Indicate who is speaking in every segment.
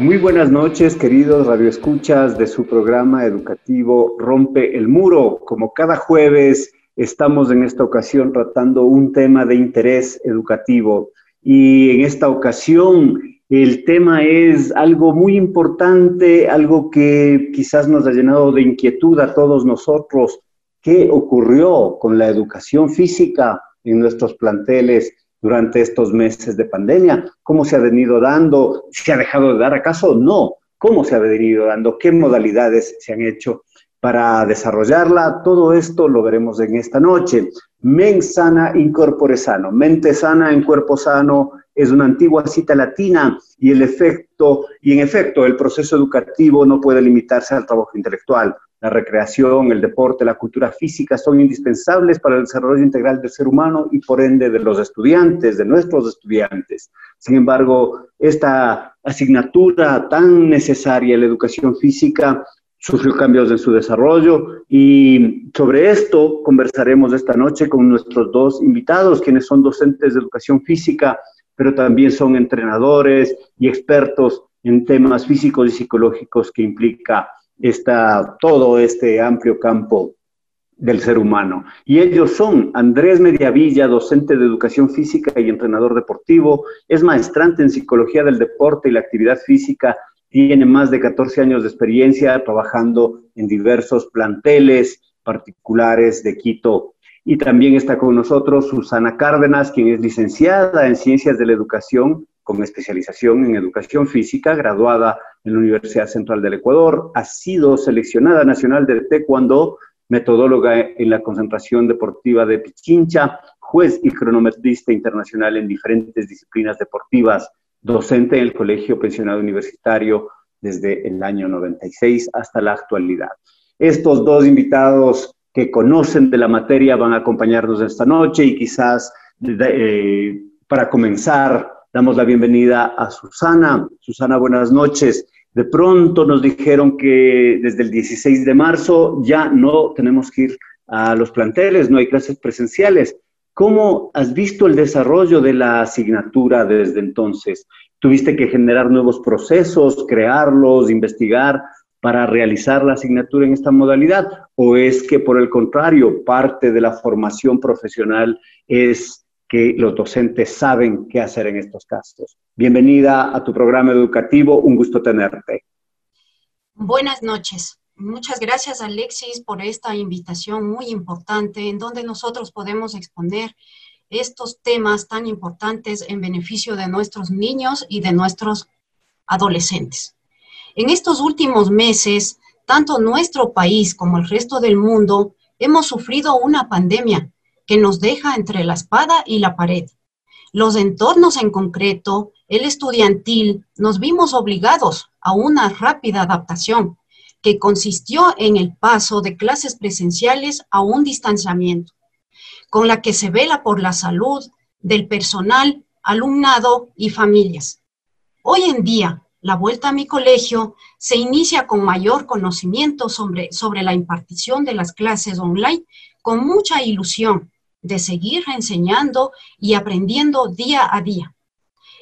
Speaker 1: Muy buenas noches, queridos radioescuchas de su programa educativo Rompe el Muro. Como cada jueves, estamos en esta ocasión tratando un tema de interés educativo. Y en esta ocasión, el tema es algo muy importante, algo que quizás nos ha llenado de inquietud a todos nosotros. ¿Qué ocurrió con la educación física en nuestros planteles? Durante estos meses de pandemia? ¿Cómo se ha venido dando? ¿Se ha dejado de dar acaso? No. ¿Cómo se ha venido dando? ¿Qué modalidades se han hecho para desarrollarla? Todo esto lo veremos en esta noche. Men sana in corpore sano. Mente sana en cuerpo sano es una antigua cita latina y el efecto, y en efecto, el proceso educativo no puede limitarse al trabajo intelectual. La recreación, el deporte, la cultura física son indispensables para el desarrollo integral del ser humano y por ende de los estudiantes, de nuestros estudiantes. Sin embargo, esta asignatura tan necesaria, la educación física, sufrió cambios en su desarrollo y sobre esto conversaremos esta noche con nuestros dos invitados, quienes son docentes de educación física, pero también son entrenadores y expertos en temas físicos y psicológicos que implica está todo este amplio campo del ser humano. Y ellos son Andrés Mediavilla, docente de educación física y entrenador deportivo, es maestrante en psicología del deporte y la actividad física, tiene más de 14 años de experiencia trabajando en diversos planteles particulares de Quito. Y también está con nosotros Susana Cárdenas, quien es licenciada en Ciencias de la Educación con especialización en educación física, graduada en la Universidad Central del Ecuador, ha sido seleccionada nacional de taekwondo, metodóloga en la concentración deportiva de Pichincha, juez y cronometrista internacional en diferentes disciplinas deportivas, docente en el Colegio Pensionado Universitario desde el año 96 hasta la actualidad. Estos dos invitados que conocen de la materia van a acompañarnos esta noche y quizás eh, para comenzar Damos la bienvenida a Susana. Susana, buenas noches. De pronto nos dijeron que desde el 16 de marzo ya no tenemos que ir a los planteles, no hay clases presenciales. ¿Cómo has visto el desarrollo de la asignatura desde entonces? ¿Tuviste que generar nuevos procesos, crearlos, investigar para realizar la asignatura en esta modalidad? ¿O es que por el contrario, parte de la formación profesional es que los docentes saben qué hacer en estos casos. Bienvenida a tu programa educativo, un gusto tenerte.
Speaker 2: Buenas noches. Muchas gracias Alexis por esta invitación muy importante en donde nosotros podemos exponer estos temas tan importantes en beneficio de nuestros niños y de nuestros adolescentes. En estos últimos meses, tanto nuestro país como el resto del mundo hemos sufrido una pandemia que nos deja entre la espada y la pared. Los entornos en concreto, el estudiantil, nos vimos obligados a una rápida adaptación que consistió en el paso de clases presenciales a un distanciamiento, con la que se vela por la salud del personal, alumnado y familias. Hoy en día, la vuelta a mi colegio se inicia con mayor conocimiento sobre, sobre la impartición de las clases online, con mucha ilusión de seguir enseñando y aprendiendo día a día.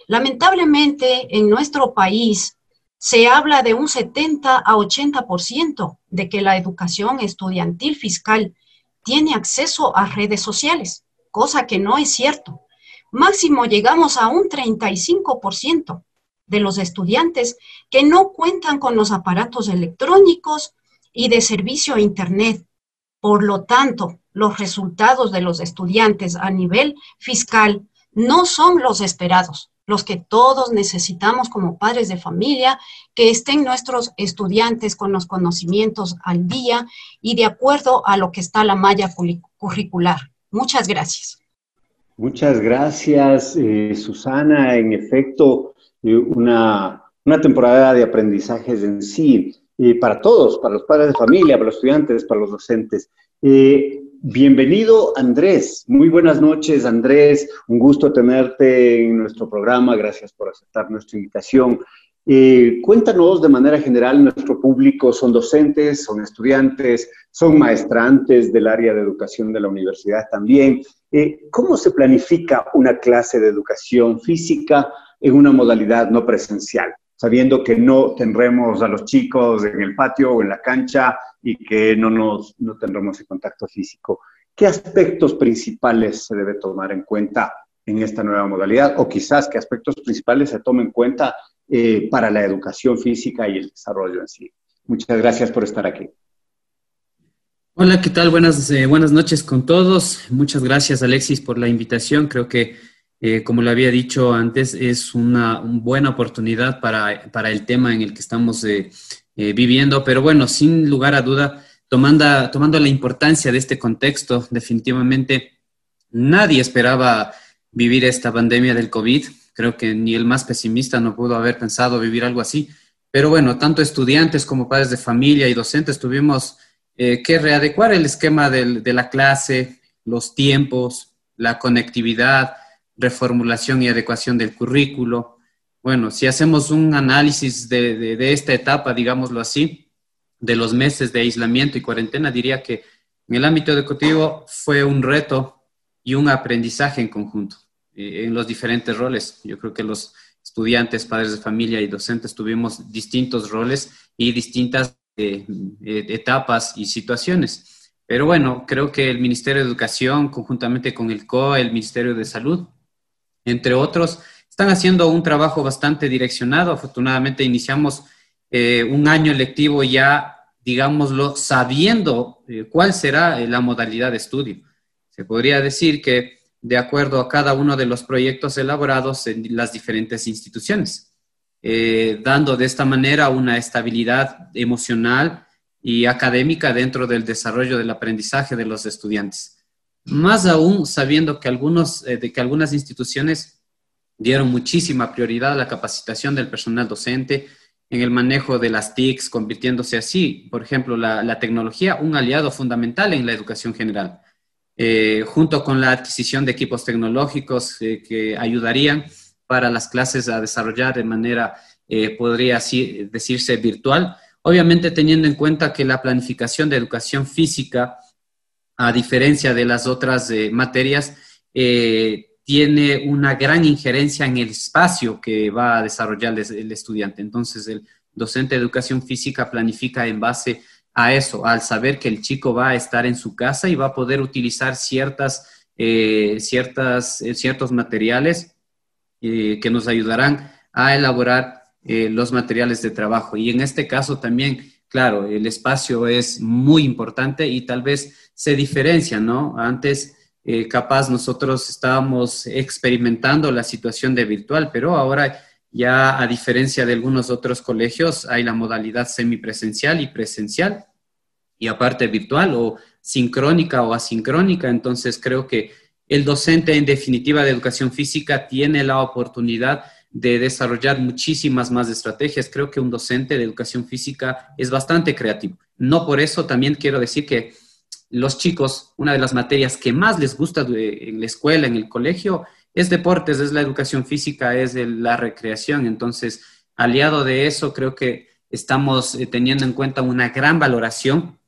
Speaker 2: Lamentablemente, en nuestro país se habla de un 70 a 80% de que la educación estudiantil fiscal tiene acceso a redes sociales, cosa que no es cierto, máximo llegamos a un 35% de los estudiantes que no cuentan con los aparatos electrónicos y de servicio a Internet. Por lo tanto, los resultados de los estudiantes a nivel fiscal no son los esperados, los que todos necesitamos como padres de familia, que estén nuestros estudiantes con los conocimientos al día y de acuerdo a lo que está la malla curricular. Muchas gracias.
Speaker 1: Muchas gracias, eh, Susana. En efecto, eh, una, una, temporada de aprendizajes en sí, eh, para todos, para los padres de familia, para los estudiantes, para los docentes. Bienvenido, Andrés. Muy buenas noches, Andrés. Un gusto tenerte en nuestro programa. Gracias por aceptar nuestra invitación. cuéntanos de manera general, nuestro público son docentes, son estudiantes, son maestrantes del área de educación de la universidad también. ¿Cómo se planifica una clase de educación física? en una modalidad no presencial, sabiendo que no tendremos a los chicos en el patio o en la cancha y que no, nos, no tendremos el contacto físico. ¿Qué aspectos principales se debe tomar en cuenta en esta nueva modalidad? O quizás qué aspectos principales se tomen en cuenta eh, para la educación física y el desarrollo en sí. Muchas gracias por estar aquí.
Speaker 3: Hola, ¿qué tal? Buenas, eh, buenas noches con todos. Muchas gracias, Alexis, por la invitación. Creo que eh, como le había dicho antes, es una, buena oportunidad para, para, el tema en el que estamos eh, eh, viviendo, pero bueno, sin lugar a duda, tomando, tomando la importancia de este contexto, definitivamente nadie esperaba vivir esta pandemia del COVID. Creo que ni el más pesimista no pudo haber pensado vivir algo así. Pero bueno, tanto estudiantes como padres de familia y docentes tuvimos que readecuar el esquema de la clase, los tiempos, la conectividad, reformulación y adecuación del currículo. Bueno, si hacemos un análisis de, esta etapa, digámoslo así, de los meses de aislamiento y cuarentena, diría que en el ámbito educativo fue un reto y un aprendizaje en conjunto, eh, en los diferentes roles. Yo creo que los estudiantes, padres de familia y docentes tuvimos distintos roles y distintas eh, eh, etapas y situaciones. Pero bueno, creo que el Ministerio de Educación, conjuntamente con el COE, el Ministerio de Salud, entre otros, están haciendo un trabajo bastante direccionado. Afortunadamente iniciamos eh, un año lectivo ya, digámoslo, sabiendo eh, cuál será eh, la modalidad de estudio. Se podría decir que de acuerdo a cada uno de los proyectos elaborados en las diferentes instituciones, dando de esta manera una estabilidad emocional y académica dentro del desarrollo del aprendizaje de los estudiantes. Más aún sabiendo que, algunos, eh, de que algunas instituciones dieron muchísima prioridad a la capacitación del personal docente en el manejo de las TICs, convirtiéndose así, por ejemplo, la, tecnología, un aliado fundamental en la educación general, eh, junto con la adquisición de equipos tecnológicos eh, que ayudarían para las clases a desarrollar de manera, podría decirse, virtual, obviamente teniendo en cuenta que la planificación de educación física a diferencia de las otras eh, materias, eh, tiene una gran injerencia en el espacio que va a desarrollar el, estudiante. Entonces, el docente de educación física planifica en base a eso, al saber que el chico va a estar en su casa y va a poder utilizar ciertas, eh, ciertas, ciertos materiales que nos ayudarán a elaborar los materiales de trabajo. Y en este caso también claro, el espacio es muy importante y tal vez se diferencia, ¿no? Antes, eh, capaz nosotros estábamos experimentando la situación de virtual, pero ahora ya a diferencia de algunos otros colegios, hay la modalidad semipresencial y presencial, y aparte virtual o sincrónica o asincrónica. Entonces creo que el docente en definitiva de educación física tiene la oportunidad de desarrollar muchísimas más estrategias. Creo que un docente de educación física es bastante creativo. No por eso también quiero decir que los chicos, una de las materias que más les gusta en la escuela, en el colegio, es deportes, es la educación física, es la recreación. Entonces, aliado de eso, creo que estamos eh, teniendo en cuenta una gran valoración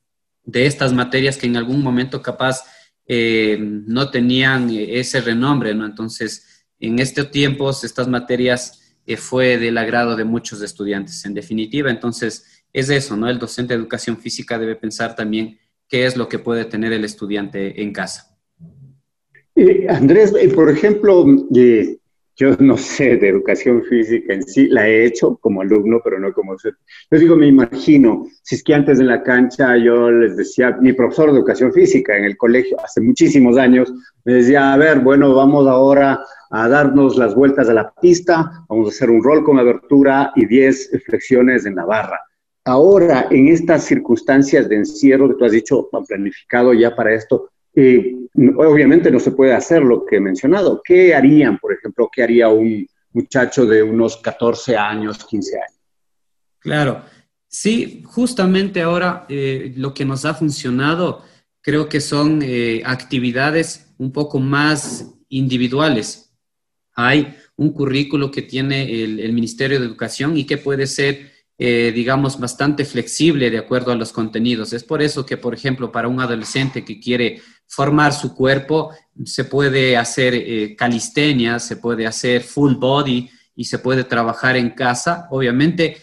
Speaker 3: de estas materias que en algún momento capaz eh, no tenían eh, ese renombre, ¿no? Entonces, en estos tiempos estas materias eh, fue del agrado de muchos estudiantes. En definitiva, entonces es eso, ¿no? El docente de educación física debe pensar también qué es lo que puede tener el estudiante en casa.
Speaker 1: Eh, Andrés, eh, por ejemplo, yo no sé de educación física en sí, la he hecho como alumno, pero no como... Yo digo, me imagino, si es que antes en la cancha yo les decía, mi profesor de educación física en el colegio, hace muchísimos años, me decía, a ver, bueno, vamos ahora a darnos las vueltas a la pista, vamos a hacer un rol con abertura y 10 flexiones en la barra. Ahora, en estas circunstancias de encierro que tú has dicho, han planificado ya para esto, eh, obviamente no se puede hacer lo que he mencionado. ¿Qué harían, por ejemplo, qué haría un muchacho de unos 14 años, 15 años?
Speaker 3: Claro, sí, justamente ahora eh, lo que nos ha funcionado creo que son eh, actividades un poco más individuales. Hay un currículo que tiene el Ministerio de Educación y que puede ser eh, digamos, bastante flexible de acuerdo a los contenidos. Es por eso que, por ejemplo, para un adolescente que quiere formar su cuerpo, se puede hacer eh, calistenia, se puede hacer full body y se puede trabajar en casa. Obviamente,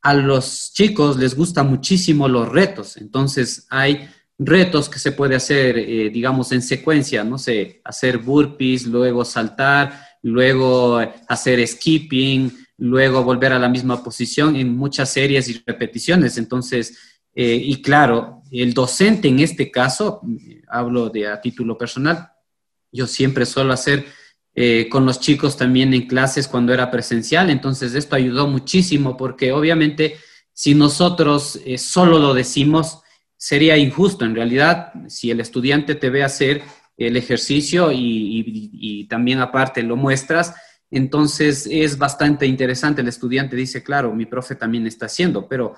Speaker 3: a los chicos les gustan muchísimo los retos, entonces hay retos que se puede hacer, eh, digamos, en secuencia, no sé, hacer burpees, luego saltar, luego hacer skipping, luego volver a la misma posición en muchas series y repeticiones. Entonces, eh, y claro, el docente en este caso, hablo de a título personal, yo siempre suelo hacer eh, con los chicos también en clases cuando era presencial, entonces esto ayudó muchísimo porque obviamente si nosotros eh, solo lo decimos, sería injusto. En realidad, si el estudiante te ve hacer el ejercicio y también aparte lo muestras, entonces es bastante interesante. El estudiante dice, claro, mi profe también está haciendo, pero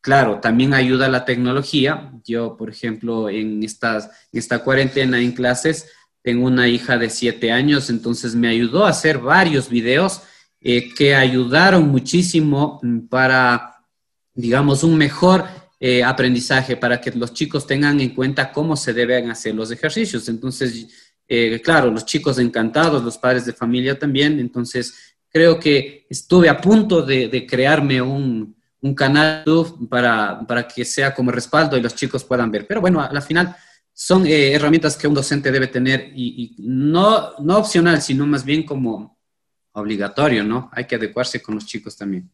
Speaker 3: claro, también ayuda la tecnología. Yo, por ejemplo, en, estas, esta cuarentena en clases, tengo una hija de siete años, entonces me ayudó a hacer varios videos eh, que ayudaron muchísimo para, digamos, un mejor eh, aprendizaje, para que los chicos tengan en cuenta cómo se deben hacer los ejercicios. Entonces, eh, claro, los chicos encantados, los padres de familia también, entonces creo que estuve a punto de, crearme un, canal para, para, que sea como respaldo y los chicos puedan ver. Pero bueno, al final son eh, herramientas que un docente debe tener y, no, no opcional, sino más bien como obligatorio, ¿no? Hay que adecuarse con los chicos también.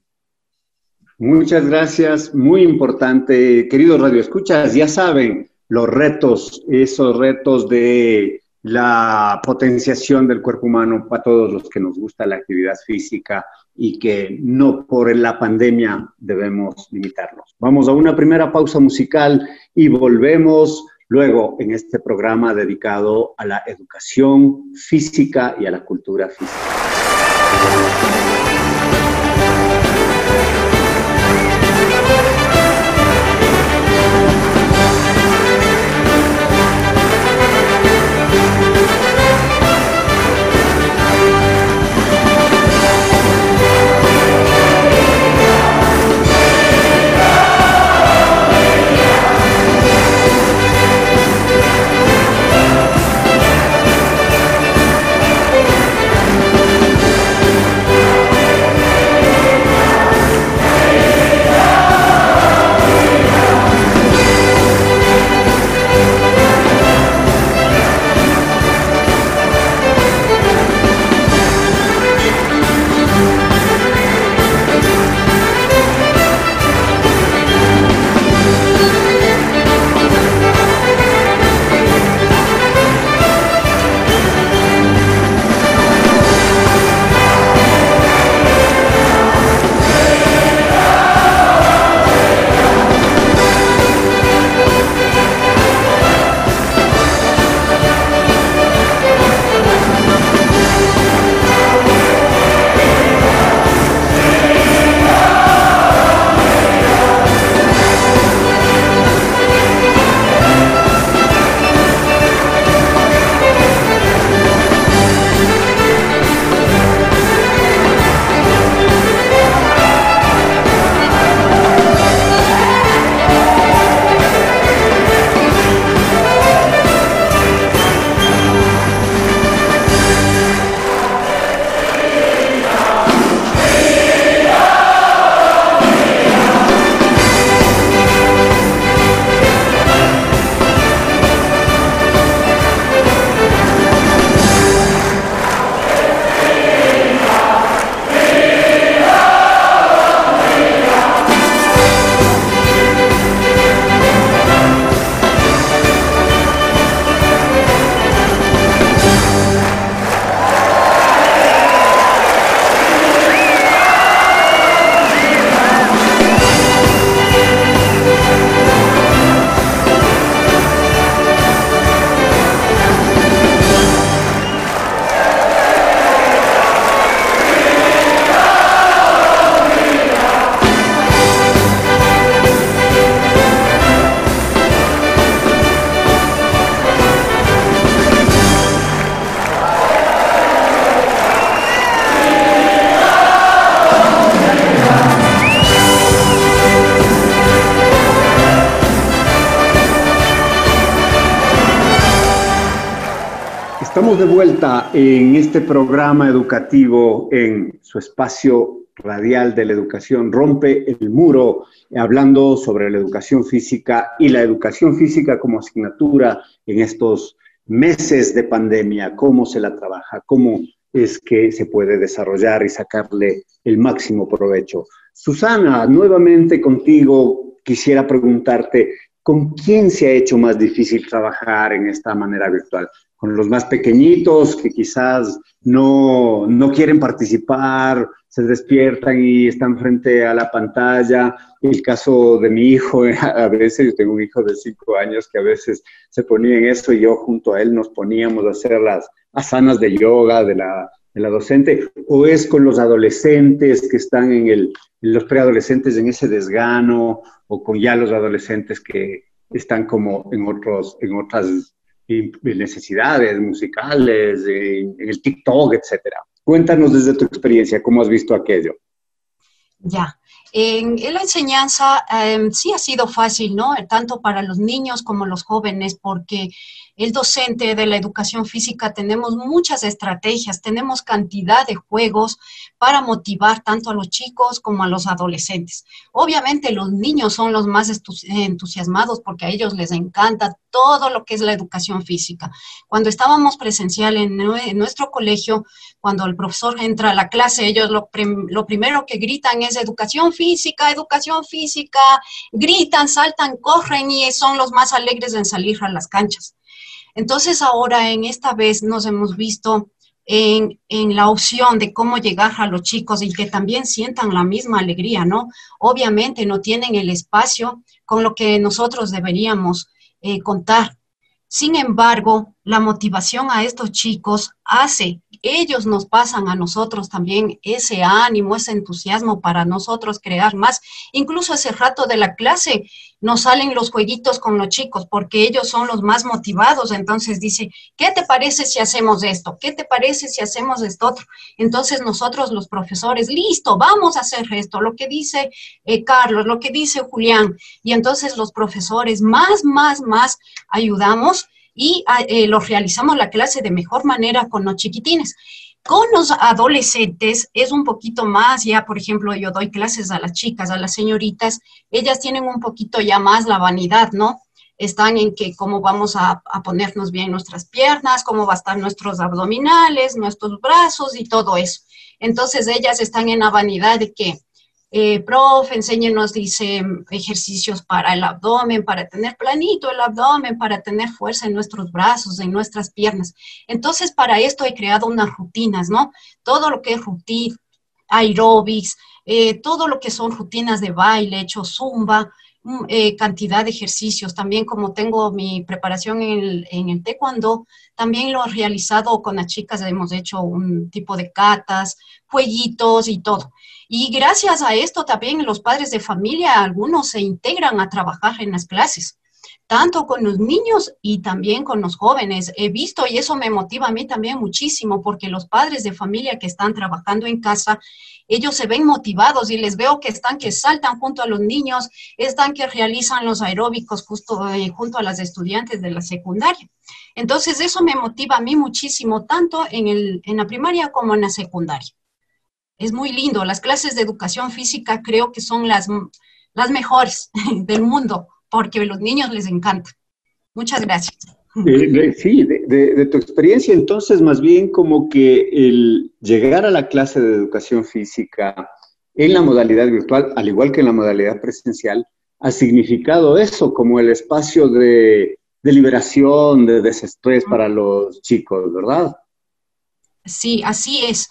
Speaker 1: Muchas gracias, muy importante. Queridos radioescuchas, ya saben los retos, esos retos de la potenciación del cuerpo humano para todos los que nos gusta la actividad física y que no por la pandemia debemos limitarnos. Vamos a una primera pausa musical y volvemos luego en este programa dedicado a la educación física y a la cultura física. En este programa educativo en su espacio radial de la educación Rompe el Muro, hablando sobre la educación física y la educación física como asignatura en estos meses de pandemia, cómo se la trabaja, cómo es que se puede desarrollar y sacarle el máximo provecho. Susana, nuevamente contigo quisiera preguntarte, ¿con quién se ha hecho más difícil trabajar en esta manera virtual? ¿Con los más pequeñitos que quizás no, no quieren participar, se despiertan y están frente a la pantalla? El caso de mi hijo, a veces yo tengo un hijo de cinco años que a veces se ponía en eso y yo junto a él nos poníamos a hacer las asanas de yoga de la, de la docente, o es con los adolescentes que están en el, los preadolescentes en ese desgano, o con ya los adolescentes que están como en, otros, en otras necesidades musicales, en, en el TikTok, etcétera. Cuéntanos desde tu experiencia, ¿cómo has visto aquello?
Speaker 2: Ya, en, la enseñanza em, sí ha sido fácil, ¿no? Tanto para los niños como los jóvenes, porque el docente de la educación física tenemos muchas estrategias, tenemos cantidad de juegos para motivar tanto a los chicos como a los adolescentes. Obviamente los niños son los más entusiasmados porque a ellos les encanta todo lo que es la educación física. Cuando estábamos presencial en, nuestro colegio, cuando el profesor entra a la clase, ellos lo, lo primero que gritan es educación física, educación física, gritan, saltan, corren y son los más alegres en salir a las canchas. Entonces ahora en esta vez nos hemos visto en, en, la opción de cómo llegar a los chicos y que también sientan la misma alegría, ¿no? Obviamente no tienen el espacio con lo que nosotros deberíamos eh, contar. Sin embargo, la motivación a estos chicos hace, ellos nos pasan a nosotros también ese ánimo, ese entusiasmo para nosotros crear más. Incluso ese rato de la clase nos salen los jueguitos con los chicos porque ellos son los más motivados. Entonces dice, ¿qué te parece si hacemos esto? ¿Qué te parece si hacemos esto otro? Entonces nosotros los profesores, listo, vamos a hacer esto, lo que dice eh, Carlos, lo que dice Julián. Y entonces los profesores más, más, más ayudamos y ah, eh, los realizamos la clase de mejor manera con los chiquitines. Con los adolescentes es un poquito más, ya por ejemplo yo doy clases a las chicas, a las señoritas, ellas tienen un poquito ya más la vanidad, ¿no? Están en que cómo vamos a, ponernos bien nuestras piernas, cómo va a estar nuestros abdominales, nuestros brazos y todo eso. Entonces ellas están en la vanidad de que eh, profe, enséñenos, dice, ejercicios para el abdomen, para tener planito el abdomen, para tener fuerza en nuestros brazos, en nuestras piernas. Entonces, para esto he creado unas rutinas, ¿no? Todo lo que es rutina, aerobics, eh, todo lo que son rutinas de baile, hecho zumba, mm, eh, cantidad de ejercicios. También como tengo mi preparación en el, en taekwondo, también lo he realizado con las chicas, hemos hecho un tipo de catas, jueguitos y todo. Y gracias a esto también los padres de familia, algunos se integran a trabajar en las clases, tanto con los niños y también con los jóvenes. He visto y eso me motiva a mí también muchísimo porque los padres de familia que están trabajando en casa, ellos se ven motivados y les veo que están que saltan junto a los niños, están que realizan los aeróbicos justo eh, junto a las estudiantes de la secundaria. Entonces eso me motiva a mí muchísimo, tanto en, el, en la primaria como en la secundaria es muy lindo. Las clases de educación física creo que son las, las mejores del mundo porque a los niños les encanta. Muchas gracias.
Speaker 1: sí, de, tu experiencia, entonces, más bien como que el llegar a la clase de educación física en la modalidad virtual, al igual que en la modalidad presencial, ha significado eso como el espacio de, de liberación, de desestrés para los chicos, ¿verdad?
Speaker 2: Sí, así es.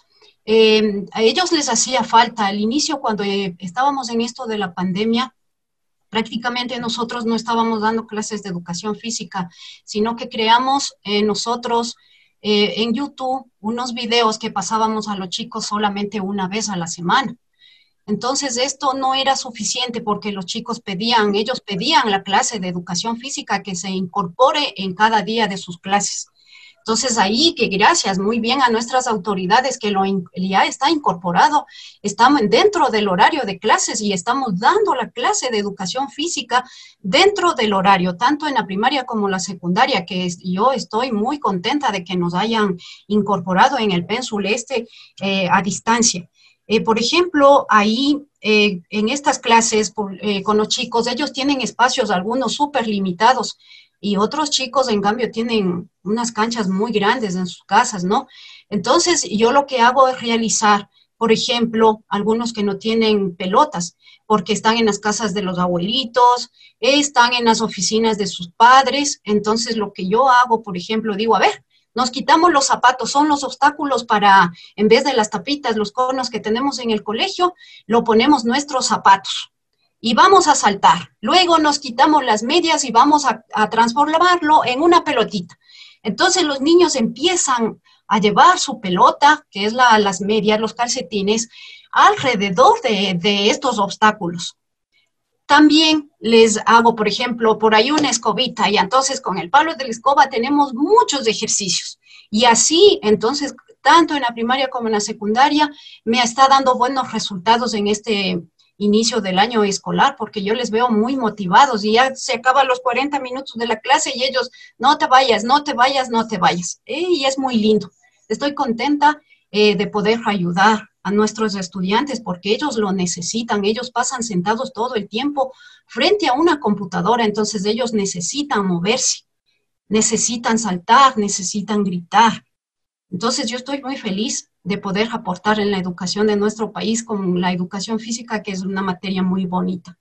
Speaker 2: Eh, a ellos les hacía falta al inicio cuando eh, estábamos en esto de la pandemia. Prácticamente nosotros no estábamos dando clases de educación física, sino que creamos eh, nosotros en YouTube unos videos que pasábamos a los chicos solamente una vez a la semana. Entonces esto no era suficiente porque los chicos pedían, ellos pedían la clase de educación física que se incorpore en cada día de sus clases. Entonces ahí que gracias muy bien a nuestras autoridades que lo ya está incorporado, estamos dentro del horario de clases y estamos dando la clase de educación física dentro del horario, tanto en la primaria como la secundaria, que yo estoy muy contenta de que nos hayan incorporado en el pénsul este eh, a distancia. Eh, por ejemplo, ahí eh, en estas clases con los chicos, ellos tienen espacios, algunos súper limitados, y otros chicos, en cambio, tienen unas canchas muy grandes en sus casas, ¿no? Entonces, yo lo que hago es realizar, por ejemplo, algunos que no tienen pelotas, porque están en las casas de los abuelitos, están en las oficinas de sus padres. Entonces, lo que yo hago, por ejemplo, digo, a ver, nos quitamos los zapatos, son los obstáculos para, en vez de las tapitas, los conos que tenemos en el colegio, lo ponemos nuestros zapatos y vamos a saltar. Luego nos quitamos las medias y vamos a, transformarlo en una pelotita. Entonces los niños empiezan a llevar su pelota, que es la, las medias, los calcetines, alrededor de, de estos obstáculos. También les hago, por ejemplo, por ahí una escobita y entonces con el palo de la escoba tenemos muchos ejercicios. Y así, entonces, tanto en la primaria como en la secundaria, me está dando buenos resultados en este, inicio del año escolar, porque yo les veo muy motivados y ya se acaban los 40 minutos de la clase y ellos, no te vayas, no te vayas, no te vayas. Y es muy lindo. Estoy contenta eh, de poder ayudar a nuestros estudiantes porque ellos lo necesitan, ellos pasan sentados todo el tiempo frente a una computadora, entonces ellos necesitan moverse, necesitan saltar, necesitan gritar. Entonces yo estoy muy feliz de poder aportar en la educación de nuestro país con la educación física, que es una materia muy bonita.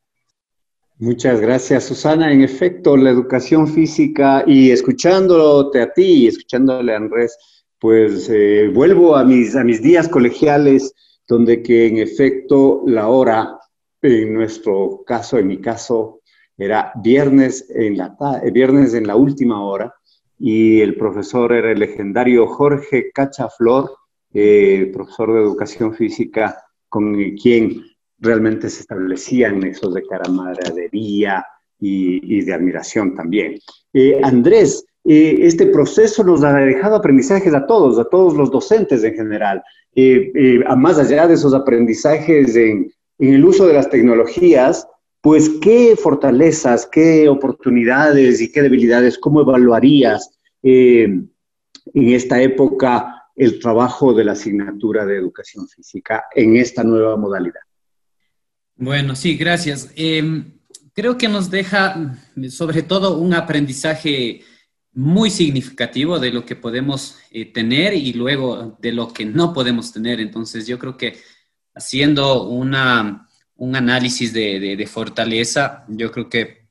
Speaker 1: Muchas gracias, Susana. En efecto, la educación física y escuchándote a ti y escuchándole a Andrés, pues eh, vuelvo a mis, a mis días colegiales, donde que en efecto la hora, en nuestro caso, en mi caso, era viernes en la, viernes en la última hora, y el profesor era el legendario Jorge Cachaflor, eh, profesor de educación física, con quien realmente se establecían esos de camaradería y, y de admiración también. Eh, Andrés, eh, este proceso nos ha dejado aprendizajes a todos, a todos los docentes en general. a más allá de esos aprendizajes en, en, el uso de las tecnologías, pues qué fortalezas, qué oportunidades y qué debilidades, cómo evaluarías en esta época el trabajo de la asignatura de educación física en esta nueva modalidad.
Speaker 3: Bueno, sí, gracias. Em, creo que nos deja sobre todo un aprendizaje muy significativo de lo que podemos eh, tener y luego de lo que no podemos tener. Entonces yo creo que haciendo una, un análisis de, fortaleza, yo creo que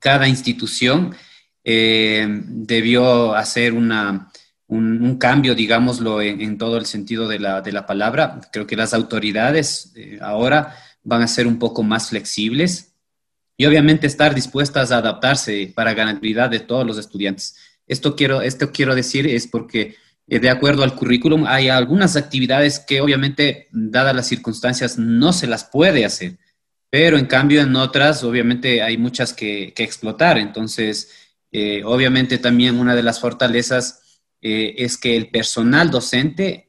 Speaker 3: cada institución eh, debió hacer una, un, cambio, digámoslo, en, todo el sentido de la, de la, palabra. Creo que las autoridades eh, ahora van a ser un poco más flexibles y obviamente estar dispuestas a adaptarse para garantía de todos los estudiantes. Esto quiero, esto quiero decir es porque eh, de acuerdo al currículum hay algunas actividades que obviamente, dadas las circunstancias, no se las puede hacer, pero en cambio en otras obviamente hay muchas que, que explotar. Entonces, eh, obviamente también una de las fortalezas eh, es que el personal docente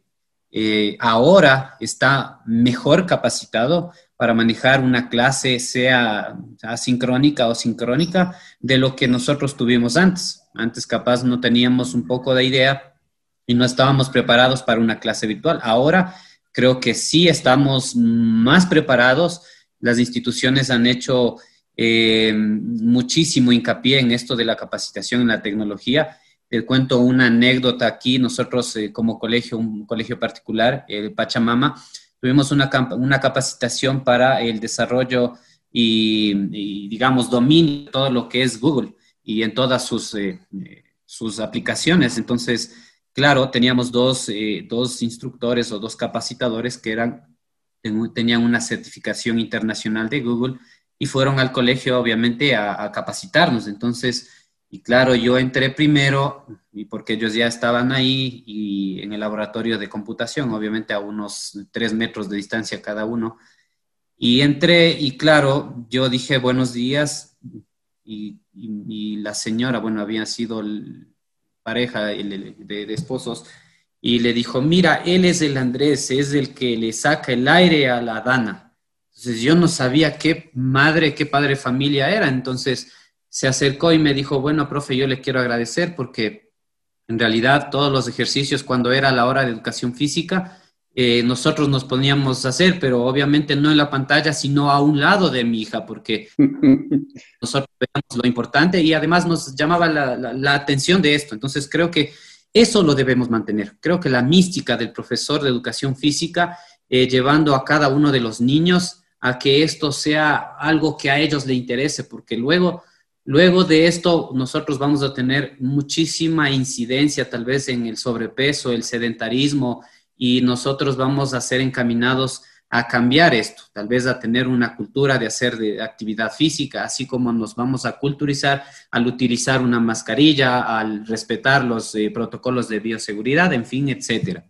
Speaker 3: eh, ahora está mejor capacitado para manejar una clase, sea asincrónica o sincrónica, de lo que nosotros tuvimos antes. Antes capaz no teníamos un poco de idea y no estábamos preparados para una clase virtual. Ahora creo que sí estamos más preparados. Las instituciones han hecho eh, muchísimo hincapié en esto de la capacitación en la tecnología te cuento una anécdota aquí. Nosotros eh, como colegio, un colegio particular, el Pachamama, tuvimos una, una capacitación para el desarrollo y, digamos, dominio de todo lo que es Google y en todas sus, eh, sus aplicaciones. Entonces, claro, teníamos dos, eh, dos, instructores o dos capacitadores que eran, tenían una certificación internacional de Google y fueron al colegio, obviamente, a, a capacitarnos. Entonces, y claro, yo entré primero y porque ellos ya estaban ahí y en el laboratorio de computación, obviamente a unos tres metros de distancia cada uno. Y entré y claro, yo dije buenos días y, la señora, bueno, había sido el pareja de, de, esposos, y le dijo, mira, él es el Andrés, es el que le saca el aire a la Dana. Entonces yo no sabía qué madre, qué padre familia era. Entonces se acercó y me dijo, bueno, profe, yo le quiero agradecer porque en realidad todos los ejercicios cuando era la hora de educación física, eh, nosotros nos poníamos a hacer, pero obviamente no en la pantalla, sino a un lado de mi hija, porque nosotros veíamos lo importante y además nos llamaba la, atención de esto. Entonces creo que eso lo debemos mantener. Creo que la mística del profesor de educación física, eh, llevando a cada uno de los niños a que esto sea algo que a ellos le interese, porque luego, luego de esto nosotros vamos a tener muchísima incidencia tal vez en el sobrepeso, el sedentarismo, y nosotros vamos a ser encaminados a cambiar esto, tal vez a tener una cultura de hacer de actividad física, así como nos vamos a culturizar al utilizar una mascarilla, al respetar los eh, protocolos de bioseguridad, en fin, etcétera.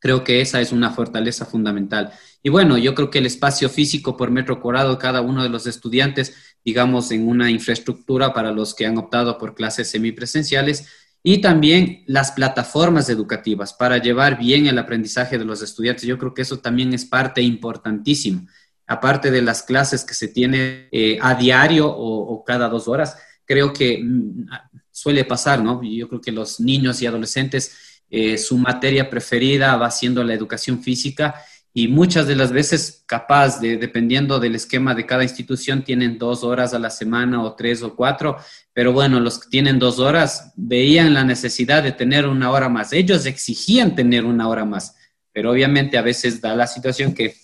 Speaker 3: Creo que esa es una fortaleza fundamental. Y bueno, yo creo que el espacio físico por metro cuadrado cada uno de los estudiantes, digamos, en una infraestructura para los que han optado por clases semipresenciales, y también las plataformas educativas para llevar bien el aprendizaje de los estudiantes. Yo creo que eso también es parte importantísima. Aparte de las clases que se tiene eh, a diario o, cada dos horas, creo que mm, suele pasar, ¿no? Yo creo que los niños y adolescentes eh, su materia preferida va siendo la educación física y muchas de las veces capaz de, dependiendo del esquema de cada institución, tienen dos horas a la semana o tres o cuatro, pero bueno, los que tienen dos horas veían la necesidad de tener una hora más. Ellos exigían tener una hora más, pero obviamente a veces da la situación que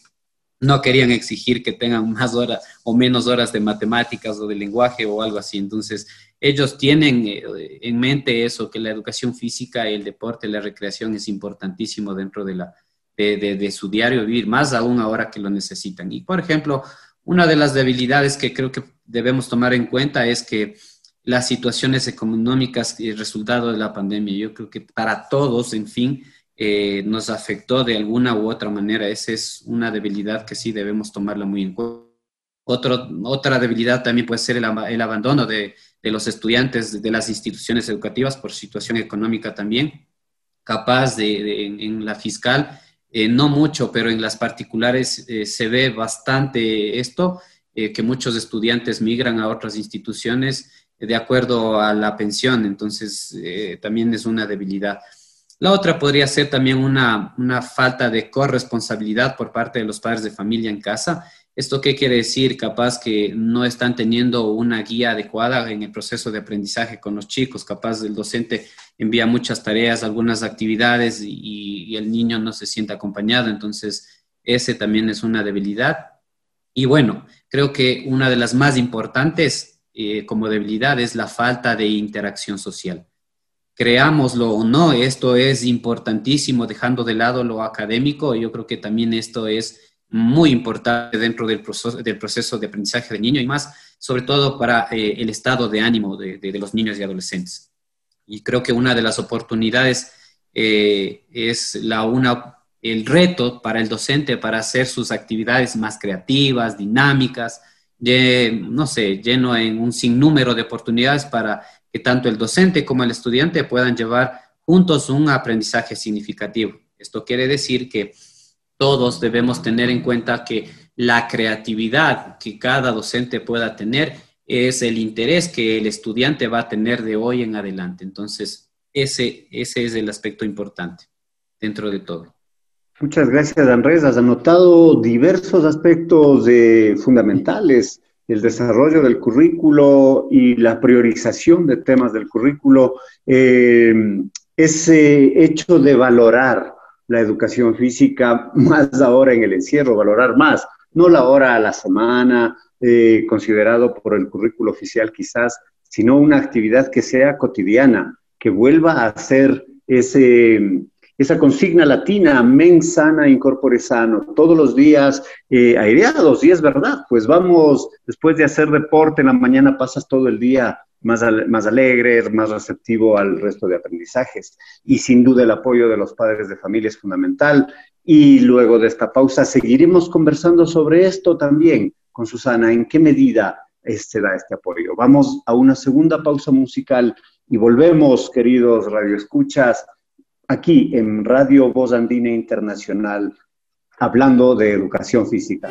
Speaker 3: no querían exigir que tengan más horas o menos horas de matemáticas o de lenguaje o algo así. Entonces, ellos tienen eh, en mente eso, que la educación física, el deporte, la recreación es importantísimo dentro de, la, de, su diario vivir, más aún ahora que lo necesitan. Y, por ejemplo, una de las debilidades que creo que debemos tomar en cuenta es que las situaciones económicas y el resultado de la pandemia, yo creo que para todos, en fin, eh, nos afectó de alguna u otra manera. Esa es una debilidad que sí debemos tomarla muy en cuenta. otra debilidad también puede ser el abandono de, de los estudiantes de las instituciones educativas por situación económica también, capaz de, en, la fiscal, eh, no mucho, pero en las particulares eh, se ve bastante esto, eh, que muchos estudiantes migran a otras instituciones de acuerdo a la pensión, entonces también es una debilidad. La otra podría ser también una, una falta de corresponsabilidad por parte de los padres de familia en casa, ¿Esto qué quiere decir? Capaz que no están teniendo una guía adecuada en el proceso de aprendizaje con los chicos, capaz el docente envía muchas tareas, algunas actividades y, el niño no se siente acompañado, entonces ese también es una debilidad. Y bueno, creo que una de las más importantes eh, como debilidad es la falta de interacción social. Creámoslo o no, esto es importantísimo, dejando de lado lo académico, yo creo que también esto es muy importante dentro del proceso, del proceso de aprendizaje del niño y más, sobre todo para eh, el estado de ánimo de, los niños y adolescentes. Y creo que una de las oportunidades eh, es la una, el reto para el docente para hacer sus actividades más creativas, dinámicas, no sé, lleno en un sinnúmero de oportunidades para que tanto el docente como el estudiante puedan llevar juntos un aprendizaje significativo. Esto quiere decir que todos debemos tener en cuenta que la creatividad que cada docente pueda tener es el interés que el estudiante va a tener de hoy en adelante. Entonces, ese, ese es el aspecto importante dentro de todo.
Speaker 1: Muchas gracias, Andrés. Has anotado diversos aspectos fundamentales, el desarrollo del currículo y la priorización de temas del currículo, eh, ese hecho de valorar la educación física, más ahora en el encierro, valorar más, no la hora a la semana, eh, considerado por el currículo oficial quizás, sino una actividad que sea cotidiana, que vuelva a ser ese, esa consigna latina, mens sana, incorpore sano, todos los días eh, aireados, y es verdad, pues vamos, después de hacer deporte en la mañana pasas todo el día más, más alegre, más receptivo al resto de aprendizajes. Y sin duda el apoyo de los padres de familia es fundamental. Y luego de esta pausa seguiremos conversando sobre esto también con Susana, en qué medida se da este apoyo. Vamos a una segunda pausa musical Y volvemos, queridos radioescuchas, aquí en Radio Voz Andina Internacional, hablando de educación física.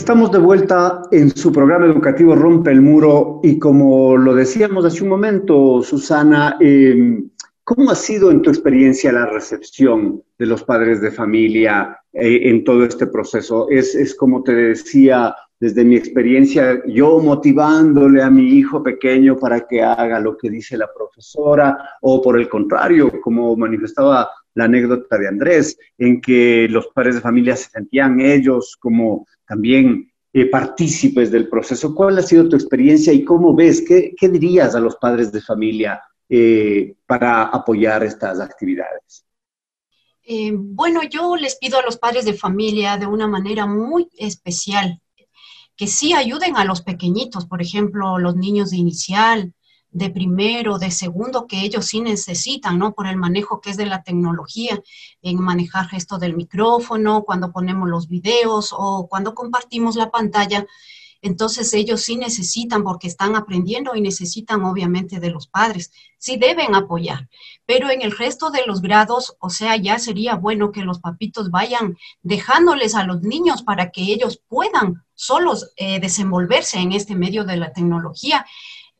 Speaker 1: Estamos de vuelta en su programa educativo Rompe el Muro y como lo decíamos hace un momento, Susana, em, ¿cómo ha sido en tu experiencia la recepción de los padres de familia eh, en todo este proceso? Es, es como te decía, desde mi experiencia, yo motivándole a mi hijo pequeño para que haga lo que dice la profesora, o por el contrario, como manifestaba la anécdota de Andrés, en que los padres de familia se sentían ellos como también eh, partícipes del proceso. ¿Cuál ha sido tu experiencia y cómo ves? ¿Qué, dirías a los padres de familia eh, para apoyar estas actividades?
Speaker 2: Eh, bueno, yo les pido a los padres de familia de una manera muy especial que sí ayuden a los pequeñitos, por ejemplo, los niños de inicial, de primero, de segundo, que ellos sí necesitan, ¿no? Por el manejo que es de la tecnología, en manejar esto del micrófono, cuando ponemos los videos o cuando compartimos la pantalla. Entonces ellos sí necesitan porque están aprendiendo y necesitan obviamente de los padres. Sí deben apoyar, pero en el resto de los grados, o sea, ya sería bueno que los papitos vayan dejándoles a los niños para que ellos puedan solos eh, desenvolverse en este medio de la tecnología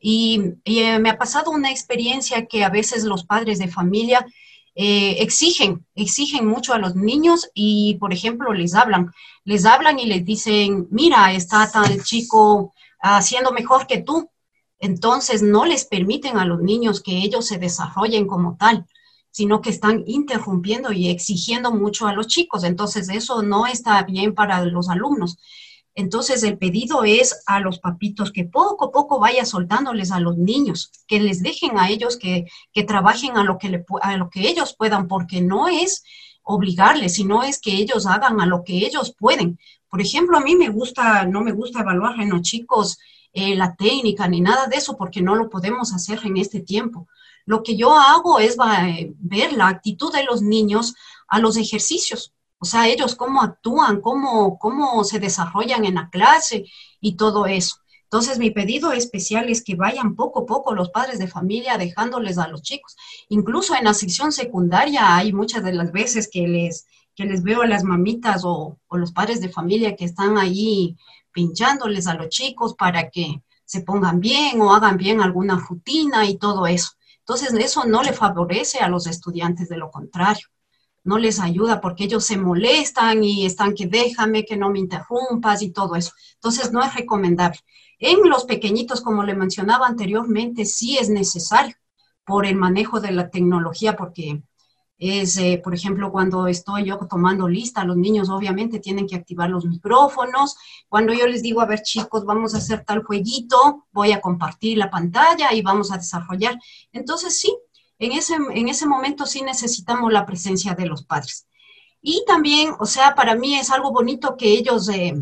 Speaker 2: y, eh, me ha pasado una experiencia que a veces los padres de familia eh, exigen, exigen mucho a los niños y, por ejemplo, les hablan, les hablan y les dicen, mira, está tal chico haciendo mejor que tú. Entonces, no les permiten a los niños que ellos se desarrollen como tal, sino que están interrumpiendo y exigiendo mucho a los chicos. Entonces, eso no está bien para los alumnos. Entonces el pedido es a los papitos que poco a poco vaya soltándoles a los niños, que les dejen a ellos que, trabajen a lo que, a lo que ellos puedan, porque no es obligarles, sino es que ellos hagan a lo que ellos pueden. Por ejemplo, a mí me gusta, no me gusta evaluar en los chicos eh, la técnica ni nada de eso, porque no lo podemos hacer en este tiempo. Lo que yo hago es ver la actitud de los niños a los ejercicios O sea, ellos cómo actúan, cómo, cómo se desarrollan en la clase y todo eso. Entonces, mi pedido especial es que vayan poco a poco los padres de familia dejándoles a los chicos. Incluso en la sección secundaria hay muchas de las veces que les, que les veo a las mamitas o, o los padres de familia que están ahí pinchándoles a los chicos para que se pongan bien o hagan bien alguna rutina y todo eso. Entonces, eso no le favorece a los estudiantes, de lo contrario, no les ayuda porque ellos se molestan y están que déjame, que no me interrumpas y todo eso. Entonces, no es recomendable. En los pequeñitos, como le mencionaba anteriormente, sí es necesario por el manejo de la tecnología, porque es, eh, por ejemplo, cuando estoy yo tomando lista, los niños obviamente tienen que activar los micrófonos. Cuando yo les digo, a ver chicos, vamos a hacer tal jueguito, voy a compartir la pantalla y vamos a desarrollar. Entonces, sí, en ese, en ese momento sí necesitamos la presencia de los padres. Y también, o sea, para mí es algo bonito que ellos... Eh,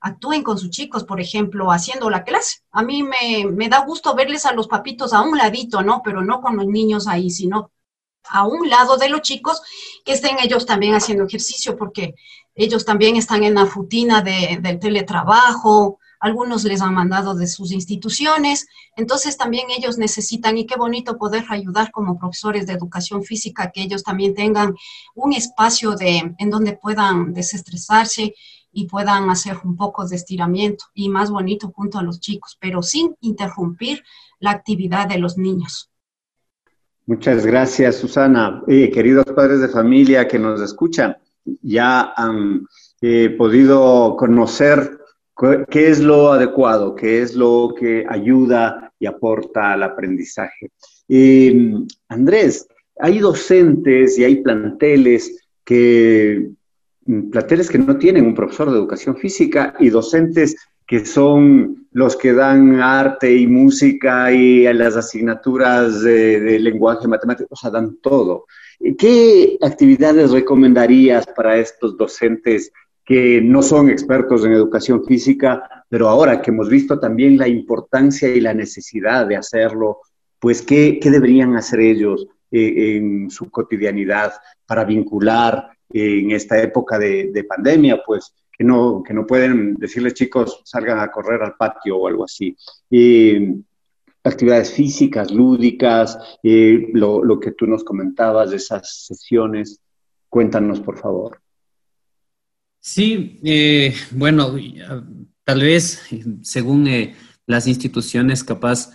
Speaker 2: actúen con sus chicos, por ejemplo, haciendo la clase. A mí me, da gusto verles a los papitos a un ladito, ¿no? Pero no con los niños ahí, sino a un lado de los chicos que estén ellos también haciendo ejercicio, porque ellos también están en la rutina de, del teletrabajo, algunos les han mandado de sus instituciones, entonces también ellos necesitan, y qué bonito poder ayudar como profesores de educación física, que ellos también tengan un espacio de, en donde puedan desestresarse y puedan hacer un poco de estiramiento y más bonito junto a los chicos, pero sin interrumpir la actividad de los niños.
Speaker 1: Muchas gracias, Susana. Eh, queridos padres de familia que nos escuchan, ya han eh, podido conocer qué es lo adecuado, qué es lo que ayuda y aporta al aprendizaje. Eh, Andrés, hay docentes y hay planteles que planteles que no tienen un profesor de educación física y docentes que son los que dan arte y música y las asignaturas de, lenguaje matemático, o sea, dan todo. ¿Qué actividades recomendarías para estos docentes que no son expertos en educación física, pero ahora que hemos visto también la importancia y la necesidad de hacerlo, pues qué, deberían hacer ellos eh, en su cotidianidad para vincular en esta época de, pandemia, pues que no, que no pueden decirles chicos salgan a correr al patio o algo así. actividades físicas, lúdicas, lo, que tú nos comentabas de esas sesiones, cuéntanos por favor.
Speaker 3: Sí, eh, bueno, tal vez según eh, las instituciones, capaz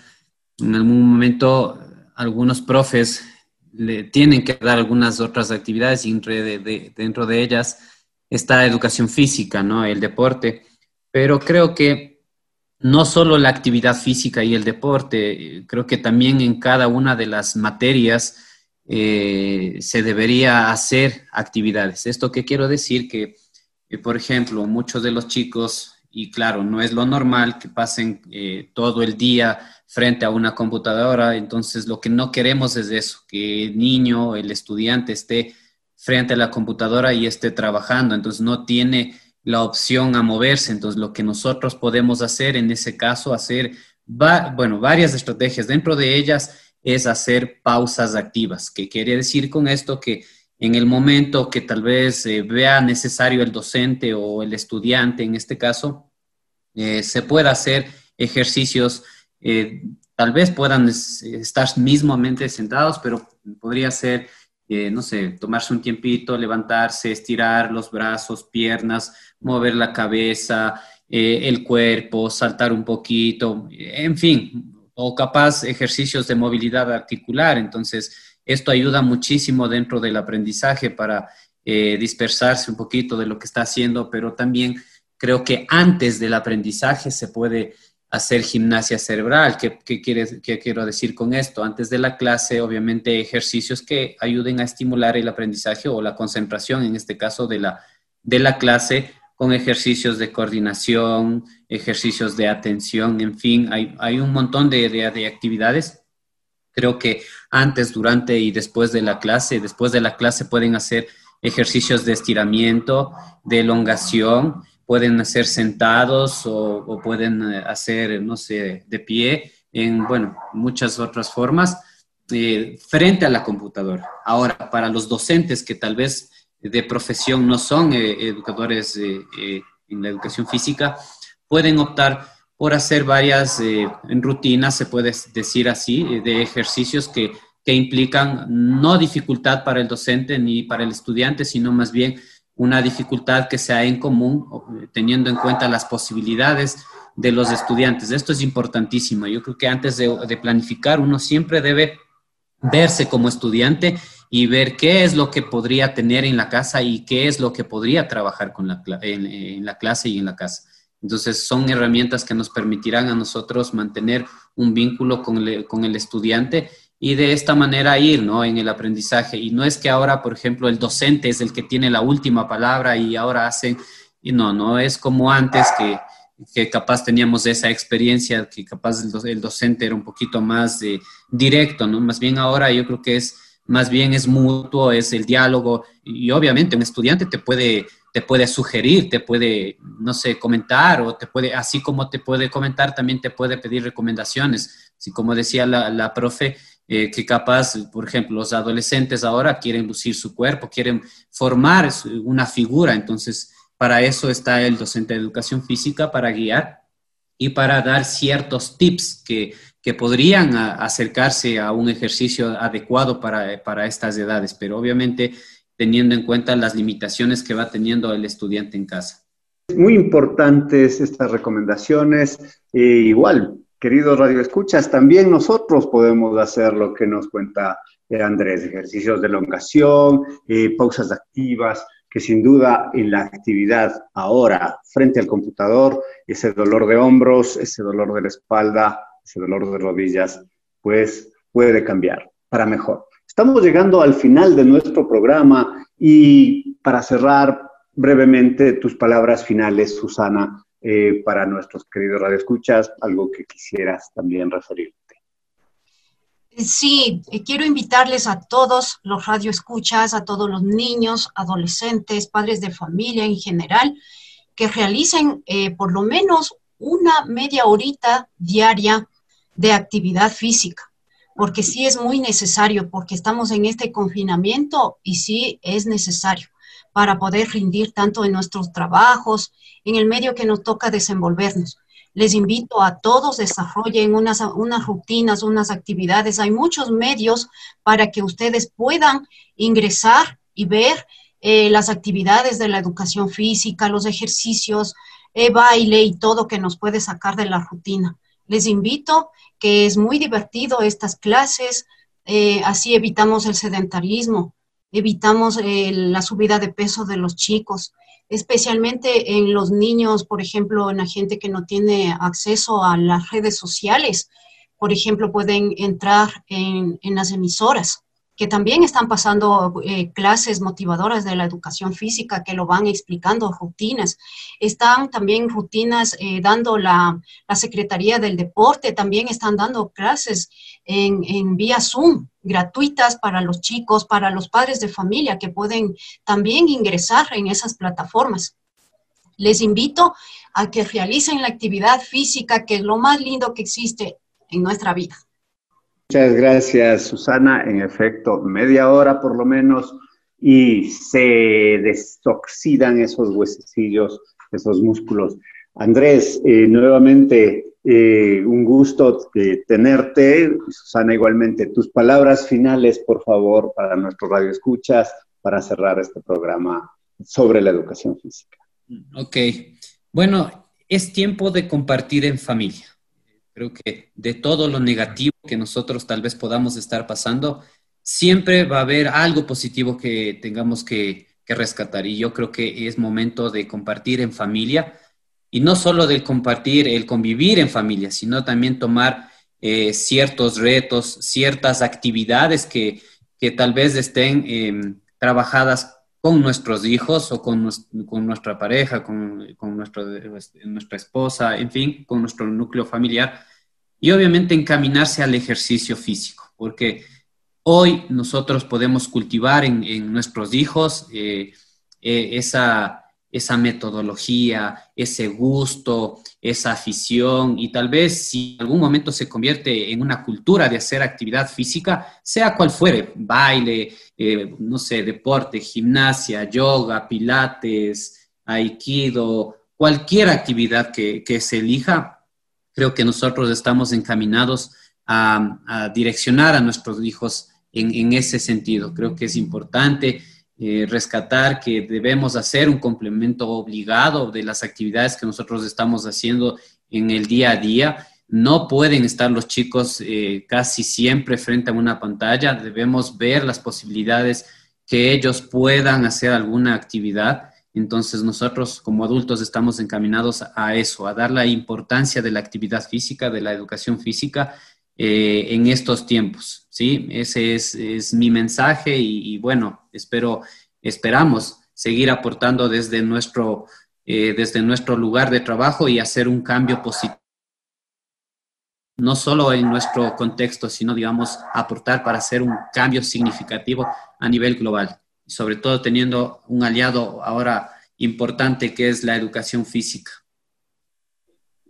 Speaker 3: en algún momento algunos profes le tienen que dar algunas otras actividades y dentro de, ellas está educación física, ¿no? El deporte. Pero creo que no solo la actividad física y el deporte, creo que también en cada una de las materias eh, se debería hacer actividades. ¿Esto qué quiero decir? Que, por ejemplo, muchos de los chicos, y claro, no es lo normal que pasen eh, todo el día frente a una computadora. Entonces, lo que no queremos es eso, que el niño, el estudiante esté frente a la computadora y esté trabajando. Entonces, no tiene la opción a moverse. Entonces, lo que nosotros podemos hacer en ese caso, hacer, bueno, varias estrategias. Dentro de ellas es hacer pausas activas. ¿Qué quiere decir con esto? Que en el momento que tal vez eh, vea necesario el docente o el estudiante, en este caso, eh, se pueda hacer ejercicios eh, tal vez puedan estar mismamente sentados, pero podría ser, eh, no sé, tomarse un tiempito, levantarse, estirar los brazos, piernas, mover la cabeza, el cuerpo, saltar un poquito, en fin, o capaz ejercicios de movilidad articular. Entonces, esto ayuda muchísimo dentro del aprendizaje para dispersarse un poquito de lo que está haciendo, pero también creo que antes del aprendizaje se puede hacer gimnasia cerebral. ¿Qué, qué, quiero decir con esto? Antes de la clase, obviamente, ejercicios que ayuden a estimular el aprendizaje o la concentración, en este caso, de la, de la clase, con ejercicios de coordinación, ejercicios de atención, en fin, hay, hay un montón de, de actividades. Creo que antes, durante y después de la clase, después de la clase pueden hacer ejercicios de estiramiento, de elongación, pueden hacer sentados o, pueden eh, hacer, no sé, de pie, en, bueno, muchas otras formas, eh, frente a la computadora. Ahora, para los docentes que tal vez de profesión no son educadores en la educación física, pueden optar por hacer varias rutinas, se puede decir así, de ejercicios que, que implican no dificultad para el docente ni para el estudiante, sino más bien una dificultad que sea en común, teniendo en cuenta las posibilidades de los estudiantes. Esto es importantísimo. Yo creo que antes de, planificar, uno siempre debe verse como estudiante y ver qué es lo que podría tener en la casa y qué es lo que podría trabajar con la, en, la clase y en la casa. Entonces, son herramientas que nos permitirán a nosotros mantener un vínculo con, con el estudiante y de esta manera ir ¿no? en el aprendizaje. Y no es que ahora, por ejemplo, el docente es el que tiene la última palabra y ahora hacen, y no, no es como antes que, que capaz teníamos esa experiencia, que capaz el, docente era un poquito más eh, directo, ¿no? Más bien ahora yo creo que es, más bien es mutuo, es el diálogo y obviamente un estudiante te puede, te puede sugerir, te puede, no sé, comentar o te puede, así como te puede comentar, también te puede pedir recomendaciones. Así como decía la, la profe, eh, que capaz, por ejemplo, los adolescentes ahora quieren lucir su cuerpo, quieren formar una figura, entonces para eso está el docente de educación física, para guiar y para dar ciertos tips que, que podrían acercarse a un ejercicio adecuado para, para estas edades, pero obviamente teniendo en cuenta las limitaciones que va teniendo el estudiante en casa.
Speaker 1: Muy importantes estas recomendaciones. Eh, igual, queridos radioescuchas, también nosotros podemos hacer lo que nos cuenta eh, Andrés, ejercicios de elongación, eh, pausas activas, que sin duda en la actividad ahora frente al computador, ese dolor de hombros, ese dolor de la espalda, ese dolor de rodillas, pues puede cambiar para mejor. Estamos llegando al final de nuestro programa y para cerrar brevemente tus palabras finales, Susana, eh, para nuestros queridos radioescuchas, algo que quisieras también referirte.
Speaker 2: Sí, eh, quiero invitarles a todos los radioescuchas, a todos los niños, adolescentes, padres de familia en general, que realicen eh, por lo menos una media horita diaria de actividad física, porque sí es muy necesario, porque estamos en este confinamiento y sí es necesario para poder rendir tanto en nuestros trabajos, en el medio que nos toca desenvolvernos. Les invito a todos desarrollen unas, unas rutinas, unas actividades. Hay muchos medios para que ustedes puedan ingresar y ver eh, las actividades de la educación física, los ejercicios, eh, baile y todo que nos puede sacar de la rutina. Les invito que es muy divertido estas clases, eh, así evitamos el sedentarismo evitamos eh, la subida de peso de los chicos, especialmente en los niños, por ejemplo, en la gente que no tiene acceso a las redes sociales. Por ejemplo, pueden entrar en, en las emisoras que también están pasando eh, clases motivadoras de la educación física que lo van explicando, rutinas. Están también rutinas eh, dando la, la, Secretaría del Deporte, también están dando clases en, en, vía Zoom gratuitas para los chicos, para los padres de familia que pueden también ingresar en esas plataformas. Les invito a que realicen la actividad física, que es lo más lindo que existe en nuestra vida.
Speaker 1: Muchas gracias, Susana. En efecto, media hora por lo menos y se desoxidan esos huesecillos, esos músculos. Andrés, eh, nuevamente eh, un gusto tenerte. Susana, igualmente, tus palabras finales, por favor, para nuestro radio escuchas, para cerrar este programa sobre la educación física.
Speaker 3: Ok. Bueno, es tiempo de compartir en familia. Creo que de todo lo negativo que nosotros tal vez podamos estar pasando, siempre va a haber algo positivo que tengamos que, rescatar. Y yo creo que es momento de compartir en familia y no solo del compartir, el convivir en familia, sino también tomar eh, ciertos retos, ciertas actividades que, tal vez estén em, trabajadas con nuestros hijos o con, con nuestra pareja, con, con nuestro, este, nuestra esposa, en fin, con nuestro núcleo familiar. Y obviamente encaminarse al ejercicio físico, porque hoy nosotros podemos cultivar en, en nuestros hijos eh, eh, esa, esa metodología, ese gusto, esa afición y tal vez si en algún momento se convierte en una cultura de hacer actividad física, sea cual fuere, baile, eh, no sé, deporte, gimnasia, yoga, pilates, aikido, cualquier actividad que, se elija, creo que nosotros estamos encaminados a, direccionar a nuestros hijos en, en ese sentido. Creo que es importante eh, rescatar que debemos hacer un complemento obligado de las actividades que nosotros estamos haciendo en el día a día. No pueden estar los chicos eh, casi siempre frente a una pantalla, debemos ver las posibilidades que ellos puedan hacer alguna actividad. Entonces nosotros como adultos estamos encaminados a eso, a dar la importancia de la actividad física, de la educación física eh, en estos tiempos. ¿sí? Ese es, mi mensaje y, bueno, espero, esperamos seguir aportando desde nuestro, eh, desde nuestro lugar de trabajo y hacer un cambio positivo no solo en nuestro contexto, sino, digamos, aportar para hacer un cambio significativo a nivel global, sobre todo teniendo un aliado ahora importante que es la educación física.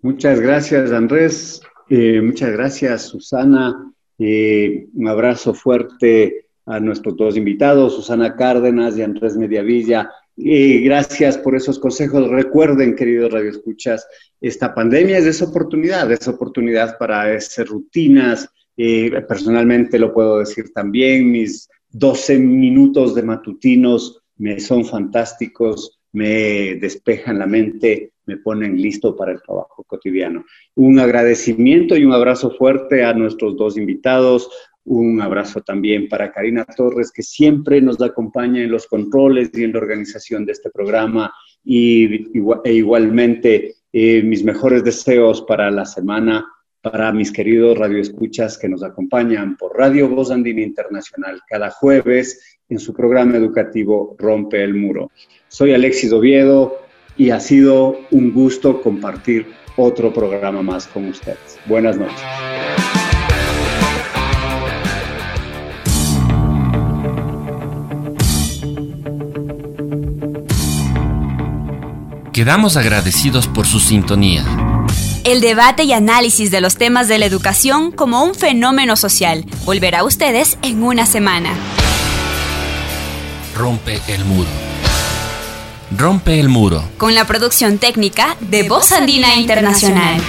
Speaker 1: Muchas gracias, Andrés. Eh, muchas gracias, Susana. Eh, un abrazo fuerte a nuestros dos invitados, Susana Cárdenas y Andrés Mediavilla. Eh, gracias por esos consejos. Recuerden, queridos radioescuchas, esta pandemia es esa oportunidad, es oportunidad para hacer rutinas. personalmente lo puedo decir también, mis 12 minutos de matutinos me son fantásticos, me despejan la mente, me ponen listo para el trabajo cotidiano. Un agradecimiento y un abrazo fuerte a nuestros dos invitados. Un abrazo también para Karina Torres, que siempre nos acompaña en los controles y en la organización de este programa. Y e igualmente, eh, mis mejores deseos para la semana para mis queridos radioescuchas que nos acompañan por Radio Voz Andina Internacional cada jueves en su programa educativo Rompe el Muro. Soy Alexis Oviedo y ha sido un gusto compartir otro programa más con ustedes. Buenas noches.
Speaker 4: Quedamos agradecidos por su sintonía.
Speaker 5: El debate y análisis de los temas de la educación como un fenómeno social volverá a ustedes en una semana.
Speaker 4: Rompe el muro. Rompe el muro.
Speaker 5: Con la producción técnica de Voz Andina Internacional.